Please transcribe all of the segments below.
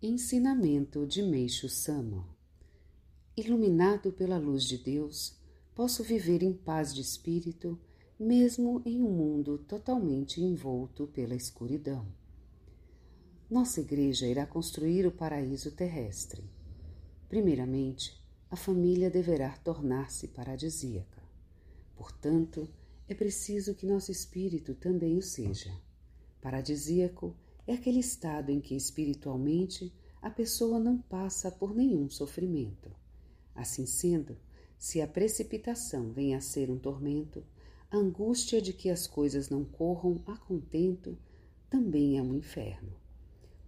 Ensinamento de Meixo Sama Iluminado pela luz de Deus, posso viver em paz de espírito, mesmo em um mundo totalmente envolto pela escuridão. Nossa igreja irá construir o paraíso terrestre. Primeiramente, a família deverá tornar-se paradisíaca. Portanto, é preciso que nosso espírito também o seja. Paradisíaco é aquele estado em que espiritualmente a pessoa não passa por nenhum sofrimento. Assim sendo, se a precipitação vem a ser um tormento, a angústia de que as coisas não corram a contento também é um inferno.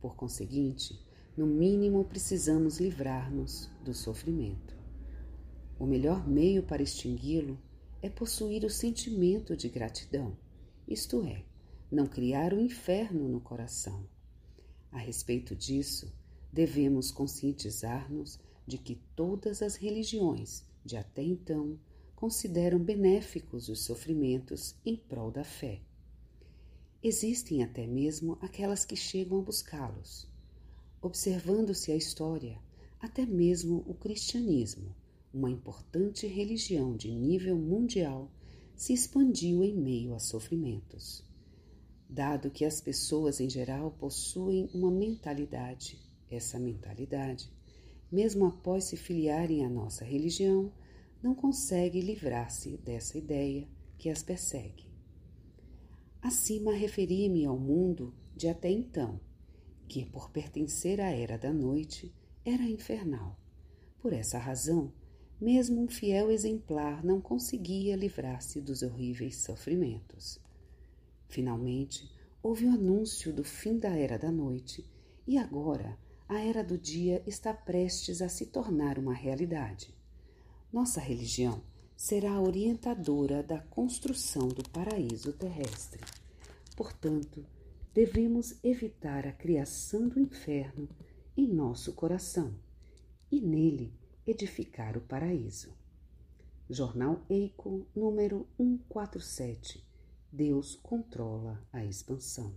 Por conseguinte, no mínimo precisamos livrar-nos do sofrimento. O melhor meio para extingui-lo é possuir o sentimento de gratidão, isto é, não criar o inferno no coração. A respeito disso, devemos conscientizar-nos de que todas as religiões de até então consideram benéficos os sofrimentos em prol da fé. Existem até mesmo aquelas que chegam a buscá-los. Observando-se a história, até mesmo o cristianismo, uma importante religião de nível mundial, se expandiu em meio a sofrimentos dado que as pessoas em geral possuem uma mentalidade. Essa mentalidade, mesmo após se filiarem à nossa religião, não consegue livrar-se dessa ideia que as persegue. Acima referi-me ao mundo de até então, que, por pertencer à era da noite, era infernal. Por essa razão, mesmo um fiel exemplar não conseguia livrar-se dos horríveis sofrimentos. Finalmente, houve o anúncio do fim da era da noite e agora a era do dia está prestes a se tornar uma realidade. Nossa religião será a orientadora da construção do paraíso terrestre. Portanto, devemos evitar a criação do inferno em nosso coração e nele edificar o paraíso. Jornal Eico, número 147 Deus controla a expansão.